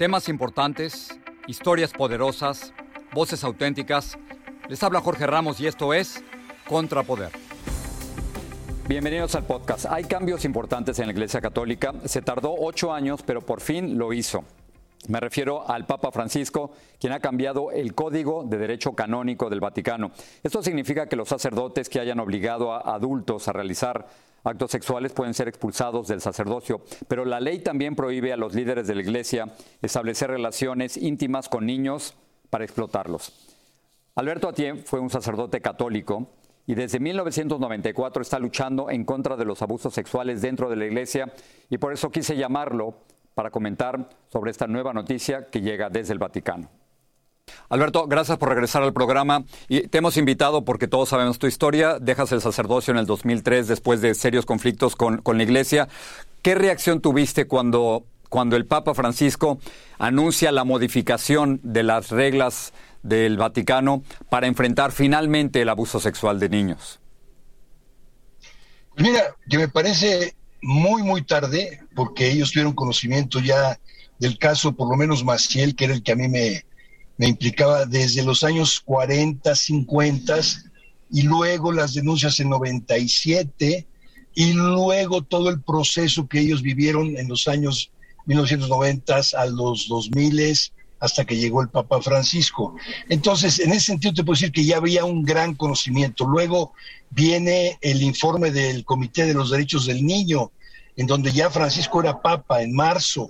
Temas importantes, historias poderosas, voces auténticas. Les habla Jorge Ramos y esto es Contrapoder. Bienvenidos al podcast. Hay cambios importantes en la Iglesia Católica. Se tardó ocho años, pero por fin lo hizo. Me refiero al Papa Francisco, quien ha cambiado el código de derecho canónico del Vaticano. Esto significa que los sacerdotes que hayan obligado a adultos a realizar actos sexuales pueden ser expulsados del sacerdocio, pero la ley también prohíbe a los líderes de la Iglesia establecer relaciones íntimas con niños para explotarlos. Alberto Atié fue un sacerdote católico y desde 1994 está luchando en contra de los abusos sexuales dentro de la Iglesia y por eso quise llamarlo para comentar sobre esta nueva noticia que llega desde el Vaticano. Alberto, gracias por regresar al programa. Y te hemos invitado porque todos sabemos tu historia. Dejas el sacerdocio en el 2003 después de serios conflictos con, la Iglesia. ¿Qué reacción tuviste cuando, cuando el Papa Francisco anuncia la modificación de las reglas del Vaticano para enfrentar finalmente el abuso sexual de niños? Mira, que me parece muy, muy tarde, porque ellos tuvieron conocimiento ya del caso, por lo menos Maciel, que era el que a mí me, me implicaba desde los años 40, 50 y luego las denuncias en 97 y luego todo el proceso que ellos vivieron en los años 1990 a los 2000 hasta que llegó el Papa Francisco. Entonces, en ese sentido te puedo decir que ya había un gran conocimiento. Luego viene el informe del Comité de los Derechos del Niño, en donde ya Francisco era Papa en marzo.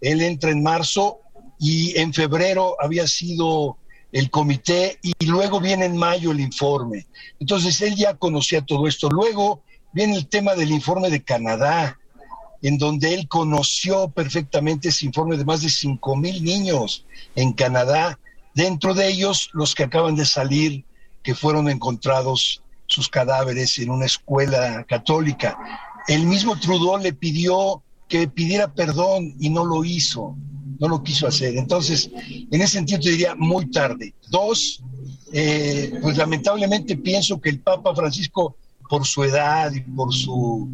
Él entra en marzo y en febrero había sido el comité y luego viene en mayo el informe. Entonces él ya conocía todo esto. Luego viene el tema del informe de Canadá, en donde él conoció perfectamente ese informe de más de 5 mil niños en Canadá, dentro de ellos los que acaban de salir, que fueron encontrados sus cadáveres en una escuela católica. El mismo Trudeau le pidió que pidiera perdón y no lo hizo no lo quiso hacer. Entonces, en ese sentido te diría muy tarde. Dos, eh, pues lamentablemente pienso que el Papa Francisco, por su edad y por su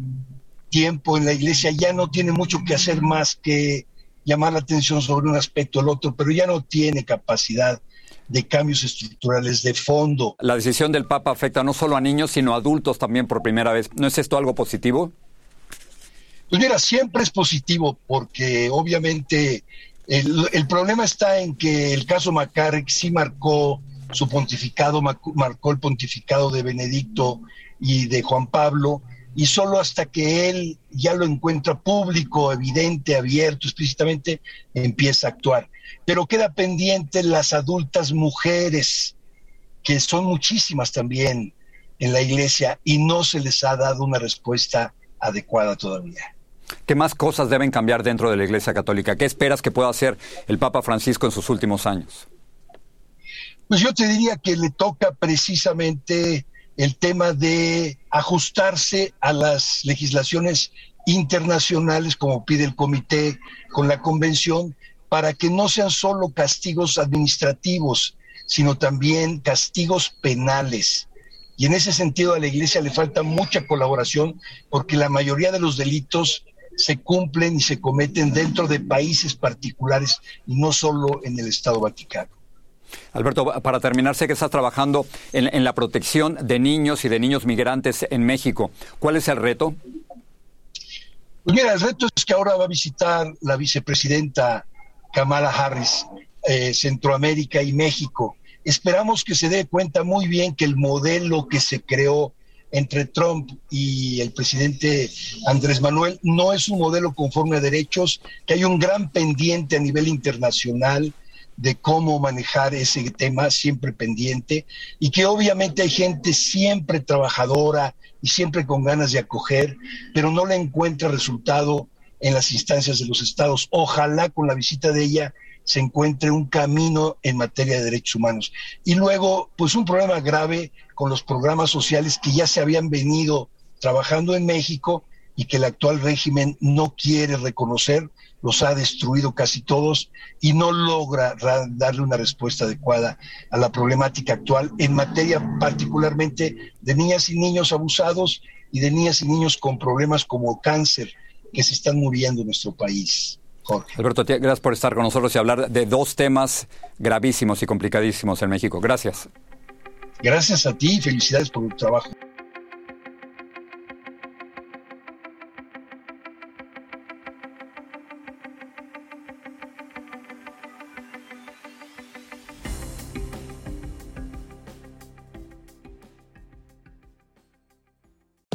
tiempo en la iglesia, ya no tiene mucho que hacer más que llamar la atención sobre un aspecto o el otro, pero ya no tiene capacidad de cambios estructurales de fondo. La decisión del Papa afecta no solo a niños, sino a adultos también por primera vez. ¿No es esto algo positivo? Pues mira, siempre es positivo porque obviamente el, problema está en que el caso McCarrick sí marcó su pontificado, marcó el pontificado de Benedicto y de Juan Pablo, y solo hasta que él ya lo encuentra público, evidente, abierto, explícitamente, empieza a actuar. Pero queda pendiente las adultas mujeres, que son muchísimas también en la iglesia, y no se les ha dado una respuesta adecuada todavía. ¿Qué más cosas deben cambiar dentro de la Iglesia Católica? ¿Qué esperas que pueda hacer el Papa Francisco en sus últimos años? Pues yo te diría que le toca precisamente el tema de ajustarse a las legislaciones internacionales, como pide el comité con la convención, para que no sean solo castigos administrativos, sino también castigos penales. Y en ese sentido a la Iglesia le falta mucha colaboración porque la mayoría de los delitos se cumplen y se cometen dentro de países particulares y no solo en el Estado Vaticano. Alberto, para terminar, sé que estás trabajando en, la protección de niños y de niños migrantes en México. ¿Cuál es el reto? Pues mira, el reto es que ahora va a visitar la vicepresidenta Kamala Harris eh, Centroamérica y México. Esperamos que se dé cuenta muy bien que el modelo que se creó entre Trump y el presidente Andrés Manuel no es un modelo conforme a derechos, que hay un gran pendiente a nivel internacional de cómo manejar ese tema siempre pendiente y que obviamente hay gente siempre trabajadora, y siempre con ganas de acoger, pero no le encuentra resultado en las instancias de los estados. Ojalá con la visita de ella se encuentre un camino en materia de derechos humanos. Y luego, pues un problema grave con los programas sociales que ya se habían venido trabajando en México y que el actual régimen no quiere reconocer, los ha destruido casi todos y no logra darle una respuesta adecuada a la problemática actual en materia particularmente de niñas y niños abusados y de niñas y niños con problemas como cáncer que se están muriendo en nuestro país. Jorge. Alberto, gracias por estar con nosotros y hablar de dos temas gravísimos y complicadísimos en México. Gracias. Gracias a ti y felicidades por tu trabajo.